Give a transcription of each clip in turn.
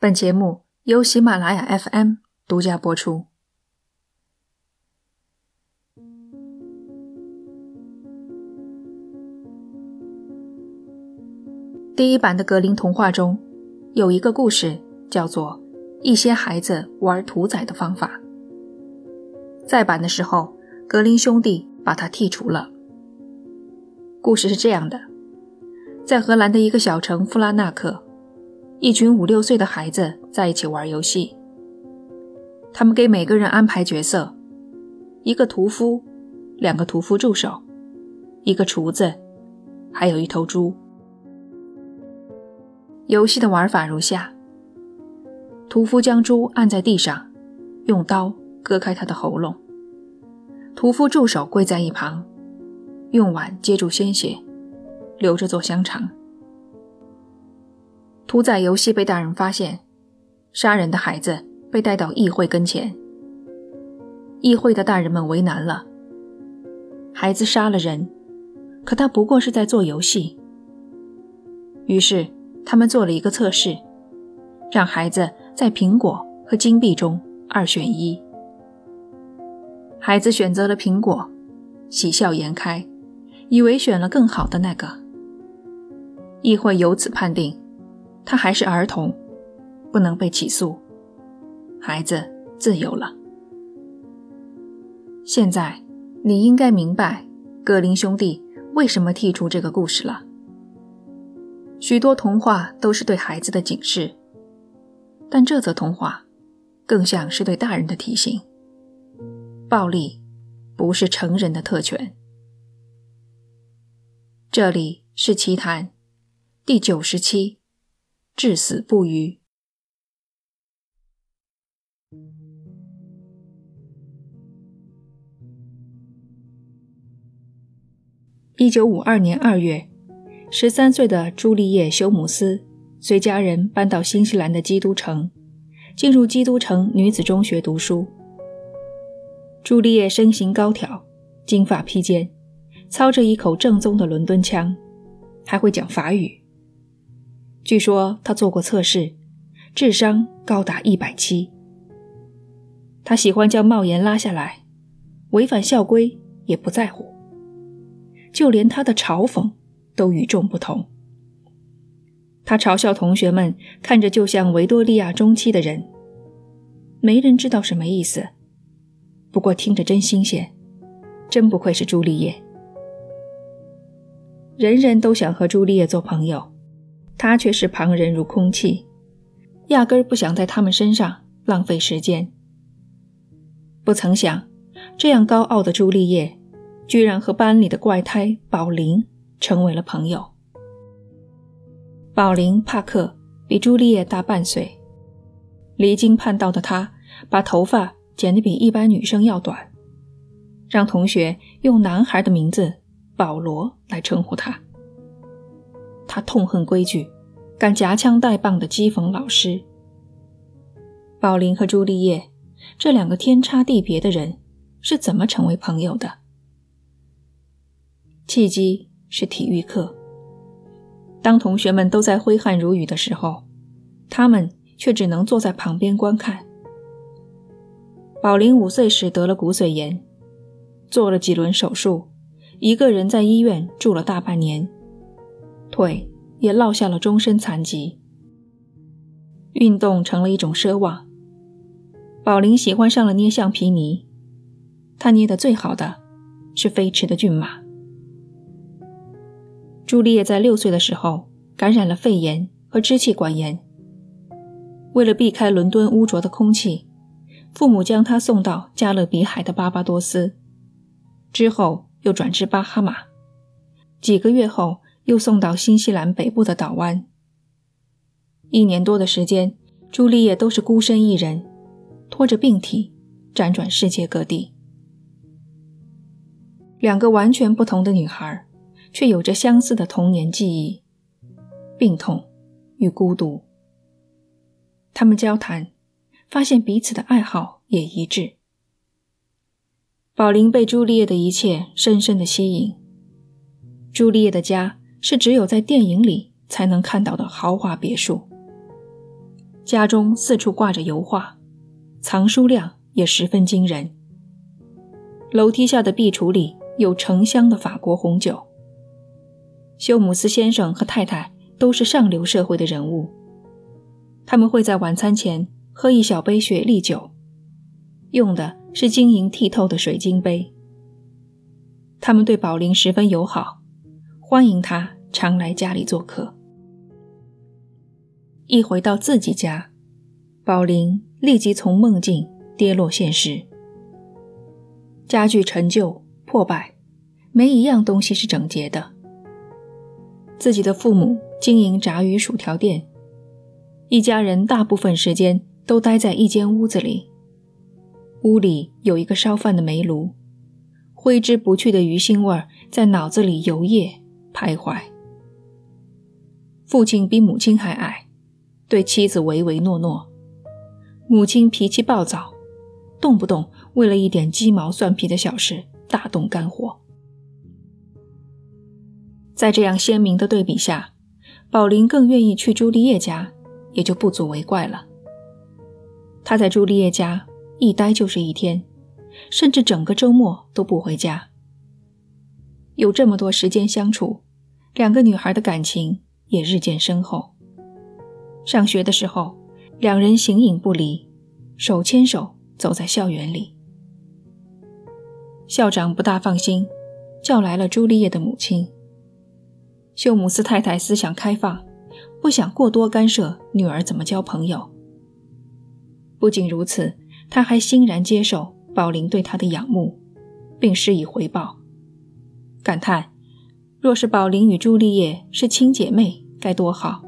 本节目由喜马拉雅 FM 独家播出。第一版的格林童话中有一个故事，叫做《一些孩子玩屠宰的方法》。再版的时候，格林兄弟把它剔除了。故事是这样的：在荷兰的一个小城弗拉纳克。一群五六岁的孩子在一起玩游戏。他们给每个人安排角色：一个屠夫，两个屠夫助手，一个厨子，还有一头猪。游戏的玩法如下：屠夫将猪按在地上，用刀割开他的喉咙；屠夫助手跪在一旁，用碗接住鲜血，留着做香肠。屠宰游戏被大人发现，杀人的孩子被带到议会跟前。议会的大人们为难了：孩子杀了人，可他不过是在做游戏。于是他们做了一个测试，让孩子在苹果和金币中二选一。孩子选择了苹果，喜笑颜开，以为选了更好的那个。议会由此判定。他还是儿童，不能被起诉。孩子自由了。现在你应该明白格林兄弟为什么剔除这个故事了。许多童话都是对孩子的警示，但这则童话更像是对大人的提醒：暴力不是成人的特权。这里是奇谈第九十七。至死不渝。一九五二年二月，十三岁的朱丽叶·休姆斯随家人搬到新西兰的基督城，进入基督城女子中学读书。朱丽叶身形高挑，金发披肩，操着一口正宗的伦敦腔，还会讲法语。据说他做过测试，智商高达一百七。他喜欢将帽檐拉下来，违反校规也不在乎。就连他的嘲讽都与众不同。他嘲笑同学们看着就像维多利亚中期的人，没人知道什么意思。不过听着真新鲜，真不愧是朱丽叶。人人都想和朱丽叶做朋友。他却是旁人如空气，压根儿不想在他们身上浪费时间。不曾想，这样高傲的朱丽叶，居然和班里的怪胎宝林成为了朋友。宝林·帕克比朱丽叶大半岁，离经叛道的他把头发剪得比一般女生要短，让同学用男孩的名字保罗来称呼他。他痛恨规矩，敢夹枪带棒的讥讽老师。宝林和朱丽叶这两个天差地别的人是怎么成为朋友的？契机是体育课。当同学们都在挥汗如雨的时候，他们却只能坐在旁边观看。宝林五岁时得了骨髓炎，做了几轮手术，一个人在医院住了大半年。腿也落下了终身残疾，运动成了一种奢望。宝林喜欢上了捏橡皮泥，他捏的最好的是飞驰的骏马。朱丽叶在六岁的时候感染了肺炎和支气管炎，为了避开伦敦污浊的空气，父母将她送到加勒比海的巴巴多斯，之后又转至巴哈马，几个月后。又送到新西兰北部的岛湾。一年多的时间，朱丽叶都是孤身一人，拖着病体辗转世界各地。两个完全不同的女孩，却有着相似的童年记忆：病痛与孤独。他们交谈，发现彼此的爱好也一致。宝林被朱丽叶的一切深深的吸引。朱丽叶的家。是只有在电影里才能看到的豪华别墅。家中四处挂着油画，藏书量也十分惊人。楼梯下的壁橱里有成箱的法国红酒。休姆斯先生和太太都是上流社会的人物，他们会在晚餐前喝一小杯雪莉酒，用的是晶莹剔透的水晶杯。他们对宝林十分友好，欢迎他常来家里做客。一回到自己家，宝林立即从梦境跌落现实。家具陈旧破败，没一样东西是整洁的。自己的父母经营炸鱼薯条店，一家人大部分时间都待在一间屋子里。屋里有一个烧饭的煤炉，挥之不去的鱼腥味在脑子里游曳徘徊。父亲比母亲还矮。对妻子唯唯诺诺，母亲脾气暴躁，动不动为了一点鸡毛蒜皮的小事大动肝火。在这样鲜明的对比下，宝林更愿意去朱丽叶家，也就不足为怪了。他在朱丽叶家一待就是一天，甚至整个周末都不回家。有这么多时间相处，两个女孩的感情也日渐深厚。上学的时候，两人形影不离，手牵手走在校园里。校长不大放心，叫来了朱丽叶的母亲。休姆斯太太思想开放，不想过多干涉女儿怎么交朋友。不仅如此，他还欣然接受宝林对他的仰慕，并施以回报，感叹：若是宝林与朱丽叶是亲姐妹，该多好。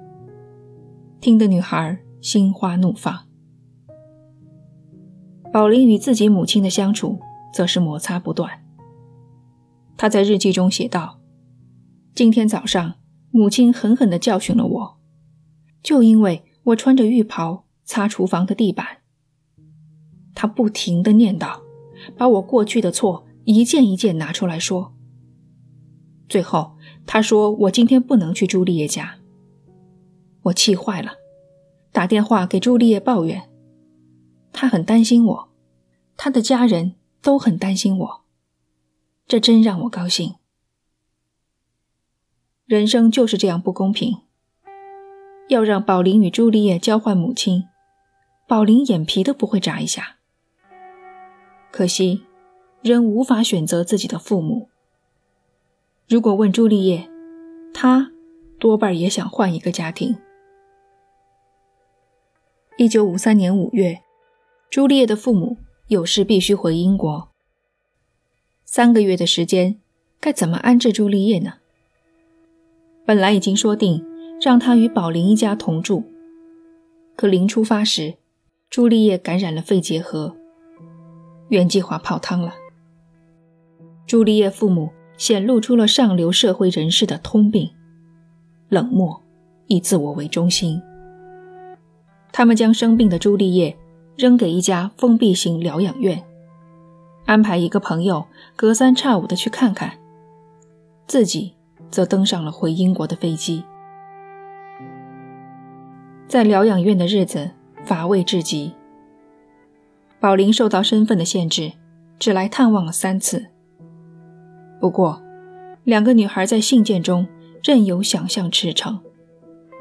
听得女孩心花怒放。宝林与自己母亲的相处则是摩擦不断。他在日记中写道：“今天早上，母亲狠狠地教训了我，就因为我穿着浴袍擦厨房的地板。她不停地念叨，把我过去的错一件一件拿出来说。最后，他说我今天不能去朱丽叶家。”我气坏了，打电话给朱丽叶抱怨。他很担心我，他的家人都很担心我。这真让我高兴。人生就是这样不公平。要让宝林与朱丽叶交换母亲，宝林眼皮都不会眨一下。可惜，人无法选择自己的父母。如果问朱丽叶，她多半也想换一个家庭。一九五三年五月，朱丽叶的父母有事必须回英国。三个月的时间，该怎么安置朱丽叶呢？本来已经说定让她与宝林一家同住，可临出发时，朱丽叶感染了肺结核，原计划泡汤了。朱丽叶父母显露出了上流社会人士的通病：冷漠，以自我为中心。他们将生病的朱丽叶扔给一家封闭型疗养院，安排一个朋友隔三差五的去看看，自己则登上了回英国的飞机。在疗养院的日子乏味至极。宝林受到身份的限制，只来探望了三次。不过，两个女孩在信件中任由想象驰骋，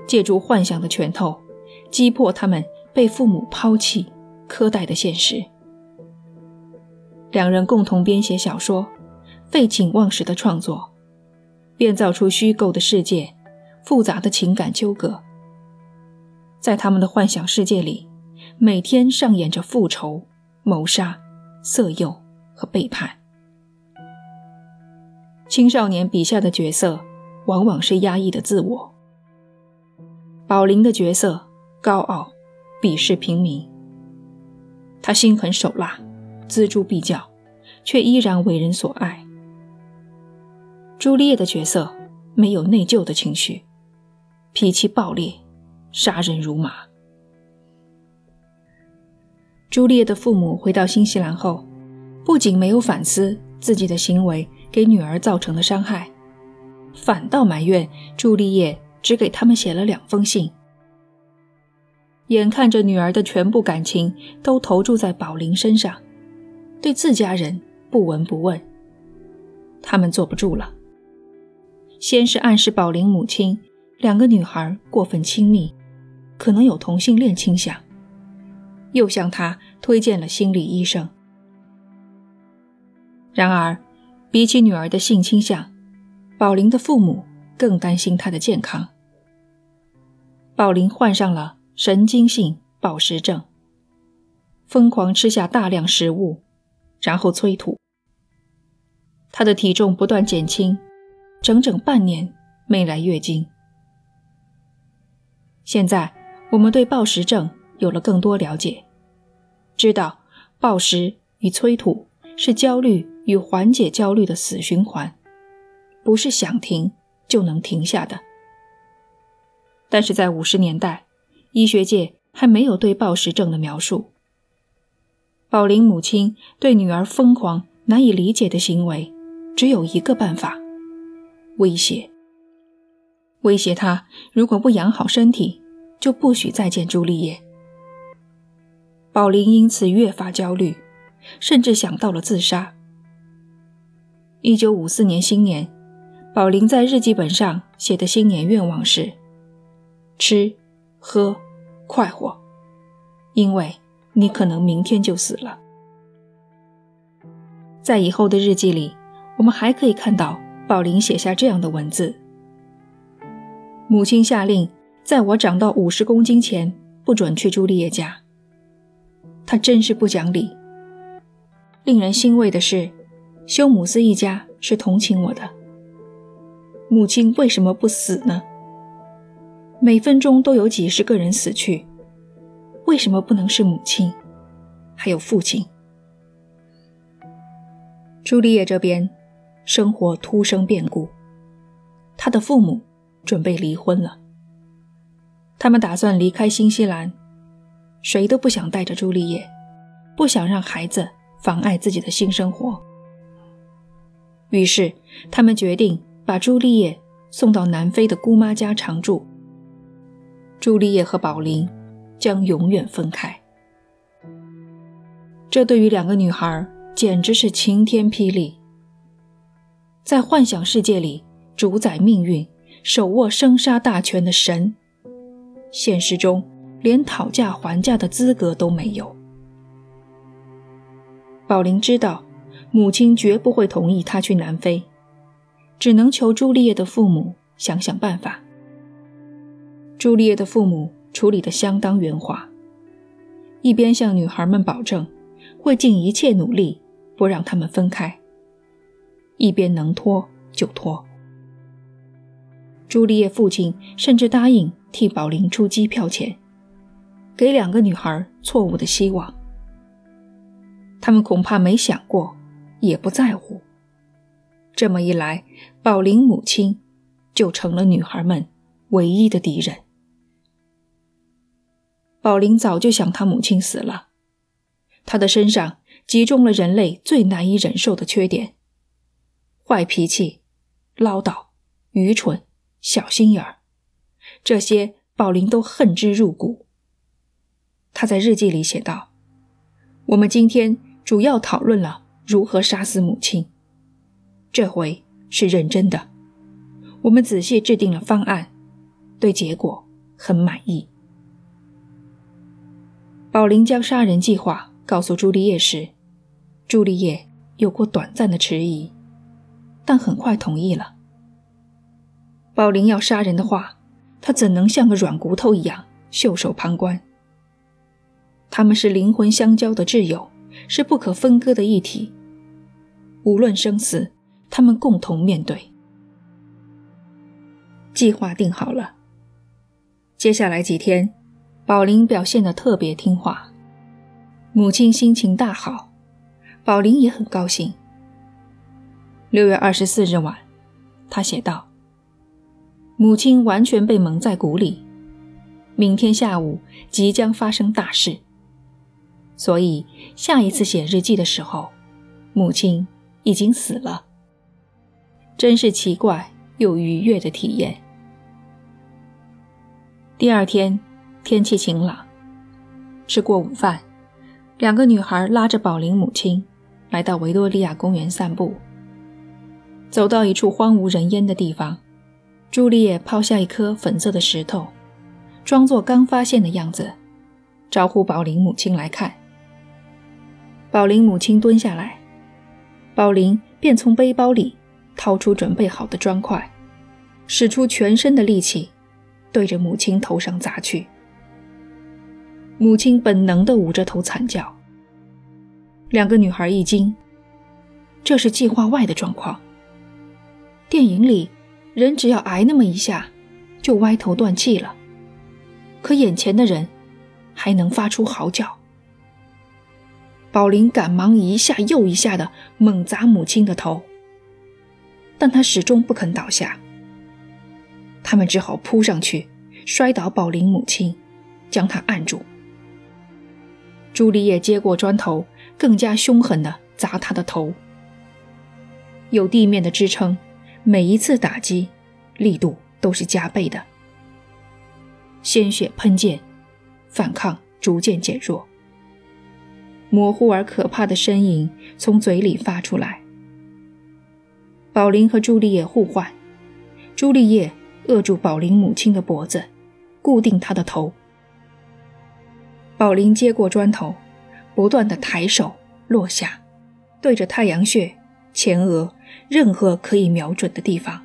借助幻想的拳头。击破他们被父母抛弃、苛待的现实。两人共同编写小说，废寝忘食的创作，编造出虚构的世界，复杂的情感纠葛。在他们的幻想世界里，每天上演着复仇、谋杀、色诱和背叛。青少年笔下的角色，往往是压抑的自我。宝林的角色。高傲，鄙视平民。他心狠手辣，锱铢必较，却依然为人所爱。朱丽叶的角色没有内疚的情绪，脾气暴烈，杀人如麻。朱丽叶的父母回到新西兰后，不仅没有反思自己的行为给女儿造成的伤害，反倒埋怨朱丽叶只给他们写了两封信。眼看着女儿的全部感情都投注在宝林身上，对自家人不闻不问，他们坐不住了。先是暗示宝林母亲两个女孩过分亲密，可能有同性恋倾向，又向她推荐了心理医生。然而，比起女儿的性倾向，宝林的父母更担心她的健康。宝林患上了。神经性暴食症，疯狂吃下大量食物，然后催吐。她的体重不断减轻，整整半年没来月经。现在我们对暴食症有了更多了解，知道暴食与催吐是焦虑与缓解焦虑的死循环，不是想停就能停下的。但是在五十年代。医学界还没有对暴食症的描述。宝林母亲对女儿疯狂、难以理解的行为，只有一个办法：威胁。威胁她，如果不养好身体，就不许再见朱丽叶。宝林因此越发焦虑，甚至想到了自杀。一九五四年新年，宝林在日记本上写的新年愿望是：吃。喝，快活，因为你可能明天就死了。在以后的日记里，我们还可以看到宝林写下这样的文字：母亲下令，在我长到五十公斤前不准去朱丽叶家。他真是不讲理。令人欣慰的是，休姆斯一家是同情我的。母亲为什么不死呢？每分钟都有几十个人死去，为什么不能是母亲，还有父亲？朱丽叶这边，生活突生变故，她的父母准备离婚了。他们打算离开新西兰，谁都不想带着朱丽叶，不想让孩子妨碍自己的新生活。于是，他们决定把朱丽叶送到南非的姑妈家常住。朱丽叶和宝林将永远分开，这对于两个女孩简直是晴天霹雳。在幻想世界里主宰命运、手握生杀大权的神，现实中连讨价还价的资格都没有。宝林知道母亲绝不会同意他去南非，只能求朱丽叶的父母想想办法。朱丽叶的父母处理得相当圆滑，一边向女孩们保证会尽一切努力不让他们分开，一边能拖就拖。朱丽叶父亲甚至答应替宝林出机票钱，给两个女孩错误的希望。他们恐怕没想过，也不在乎。这么一来，宝林母亲就成了女孩们唯一的敌人。宝林早就想他母亲死了，他的身上集中了人类最难以忍受的缺点：坏脾气、唠叨、愚蠢、小心眼儿，这些宝林都恨之入骨。他在日记里写道：“我们今天主要讨论了如何杀死母亲，这回是认真的。我们仔细制定了方案，对结果很满意。”宝林将杀人计划告诉朱丽叶时，朱丽叶有过短暂的迟疑，但很快同意了。宝林要杀人的话，他怎能像个软骨头一样袖手旁观？他们是灵魂相交的挚友，是不可分割的一体。无论生死，他们共同面对。计划定好了，接下来几天。宝林表现得特别听话，母亲心情大好，宝林也很高兴。六月二十四日晚，他写道：“母亲完全被蒙在鼓里，明天下午即将发生大事，所以下一次写日记的时候，母亲已经死了。真是奇怪又愉悦的体验。”第二天。天气晴朗，吃过午饭，两个女孩拉着宝林母亲来到维多利亚公园散步。走到一处荒无人烟的地方，朱丽叶抛下一颗粉色的石头，装作刚发现的样子，招呼宝林母亲来看。宝林母亲蹲下来，宝林便从背包里掏出准备好的砖块，使出全身的力气，对着母亲头上砸去。母亲本能地捂着头惨叫。两个女孩一惊，这是计划外的状况。电影里，人只要挨那么一下，就歪头断气了。可眼前的人，还能发出嚎叫。宝林赶忙一下又一下的猛砸母亲的头，但他始终不肯倒下。他们只好扑上去，摔倒宝林母亲，将她按住。朱丽叶接过砖头，更加凶狠的砸他的头。有地面的支撑，每一次打击力度都是加倍的。鲜血喷溅，反抗逐渐减弱。模糊而可怕的呻吟从嘴里发出来。宝林和朱丽叶互换，朱丽叶扼住宝林母亲的脖子，固定她的头。宝林接过砖头，不断的抬手落下，对着太阳穴、前额任何可以瞄准的地方。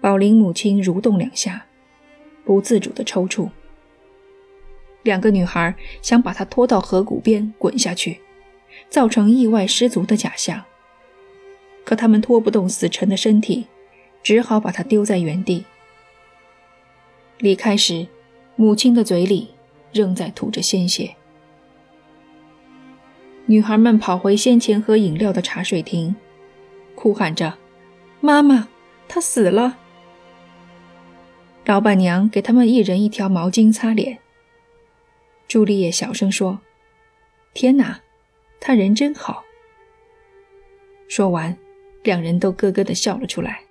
宝林母亲蠕动两下，不自主的抽搐。两个女孩想把她拖到河谷边滚下去，造成意外失足的假象。可他们拖不动死沉的身体，只好把她丢在原地。离开时，母亲的嘴里。仍在吐着鲜血。女孩们跑回先前喝饮料的茶水亭，哭喊着：“妈妈，他死了！”老板娘给他们一人一条毛巾擦脸。朱丽叶小声说：“天哪，他人真好。”说完，两人都咯咯的笑了出来。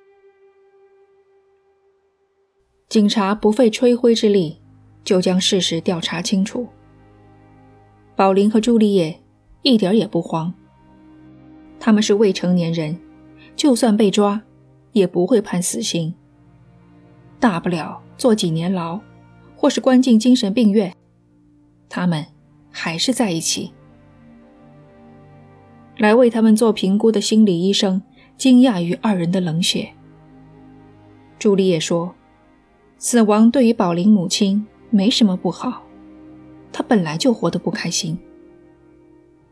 警察不费吹灰之力。就将事实调查清楚。宝林和朱丽叶一点也不慌，他们是未成年人，就算被抓，也不会判死刑，大不了坐几年牢，或是关进精神病院。他们还是在一起。来为他们做评估的心理医生惊讶于二人的冷血。朱丽叶说：“死亡对于宝林母亲。”没什么不好，她本来就活得不开心。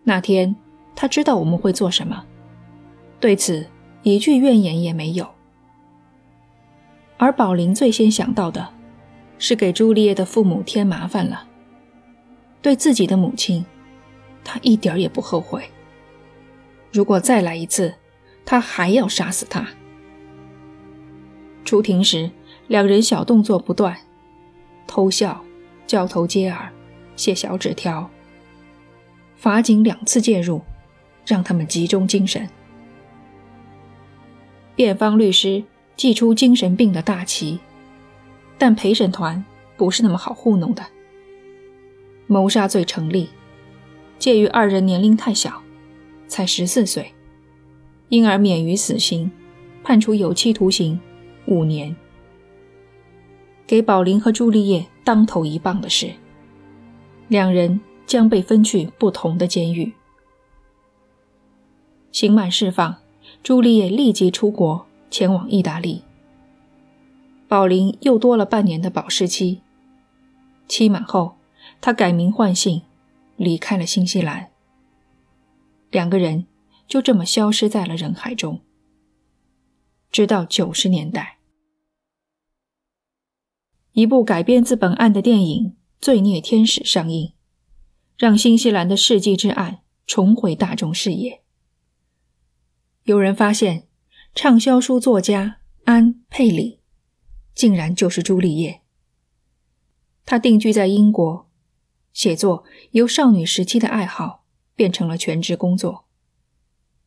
那天他知道我们会做什么，对此一句怨言也没有。而宝林最先想到的，是给朱丽叶的父母添麻烦了。对自己的母亲，他一点也不后悔。如果再来一次，他还要杀死他。出庭时，两人小动作不断。偷笑，交头接耳，写小纸条。法警两次介入，让他们集中精神。辩方律师祭出精神病的大旗，但陪审团不是那么好糊弄的。谋杀罪成立，介于二人年龄太小，才十四岁，因而免于死刑，判处有期徒刑五年。给宝林和朱丽叶当头一棒的是，两人将被分去不同的监狱。刑满释放，朱丽叶立即出国前往意大利。宝林又多了半年的保释期。期满后，他改名换姓，离开了新西兰。两个人就这么消失在了人海中，直到九十年代。一部改编自本案的电影《罪孽天使》上映，让新西兰的世纪之案重回大众视野。有人发现，畅销书作家安·佩里竟然就是朱丽叶。她定居在英国，写作由少女时期的爱好变成了全职工作，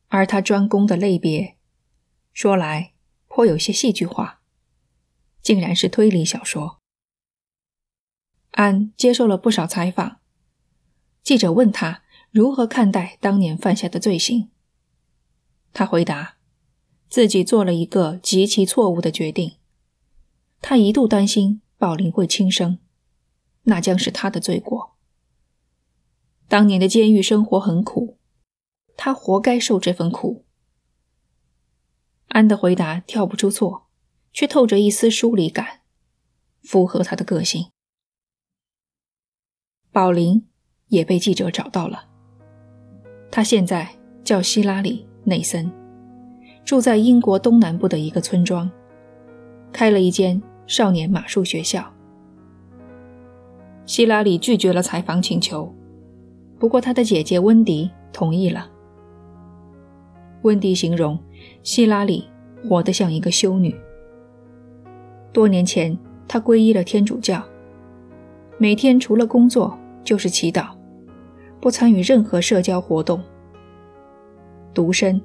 而他专攻的类别，说来颇有些戏剧化，竟然是推理小说。安接受了不少采访。记者问他如何看待当年犯下的罪行，他回答自己做了一个极其错误的决定。他一度担心宝林会轻生，那将是他的罪过。当年的监狱生活很苦，他活该受这份苦。安的回答跳不出错，却透着一丝疏离感，符合他的个性。宝林也被记者找到了，他现在叫希拉里·内森，住在英国东南部的一个村庄，开了一间少年马术学校。希拉里拒绝了采访请求。不过，他的姐姐温迪同意了。温迪形容希拉里活得像一个修女。多年前，她皈依了天主教，每天除了工作就是祈祷，不参与任何社交活动，独身，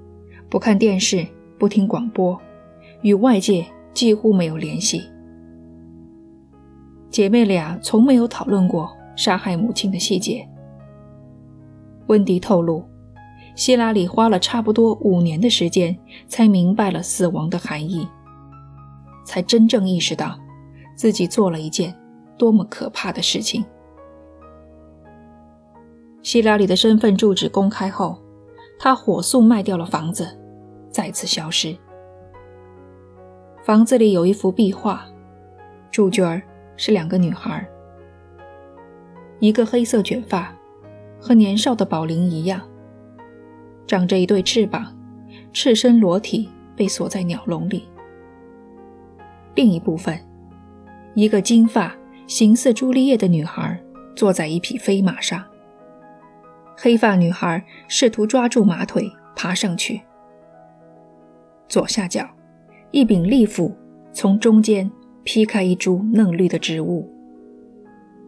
不看电视，不听广播，与外界几乎没有联系。姐妹俩从没有讨论过杀害母亲的细节。温迪透露，希拉里花了差不多五年的时间才明白了死亡的含义，才真正意识到自己做了一件多么可怕的事情。希拉里的身份住址公开后，他火速卖掉了房子，再次消失。房子里有一幅壁画，主角是两个女孩，一个黑色卷发。和年少的宝林一样，长着一对翅膀，赤身裸体被锁在鸟笼里。另一部分，一个金发、形似朱丽叶的女孩坐在一匹飞马上。黑发女孩试图抓住马腿爬上去。左下角，一柄利斧从中间劈开一株嫩绿的植物，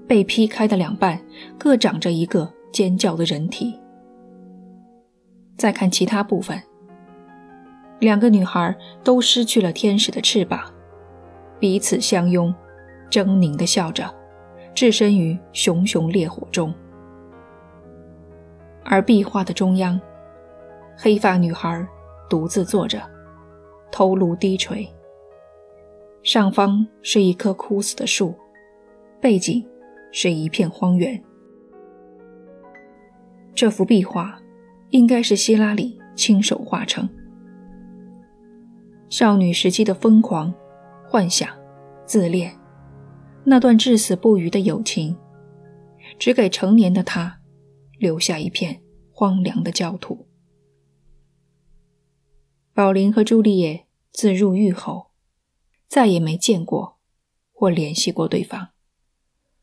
被劈开的两半各长着一个。尖叫的人体。再看其他部分，两个女孩都失去了天使的翅膀，彼此相拥，狰狞地笑着，置身于熊熊烈火中。而壁画的中央，黑发女孩独自坐着，头颅低垂。上方是一棵枯死的树，背景是一片荒原。这幅壁画应该是希拉里亲手画成。少女时期的疯狂、幻想、自恋，那段至死不渝的友情，只给成年的她留下一片荒凉的焦土。宝林和朱丽叶自入狱后，再也没见过或联系过对方。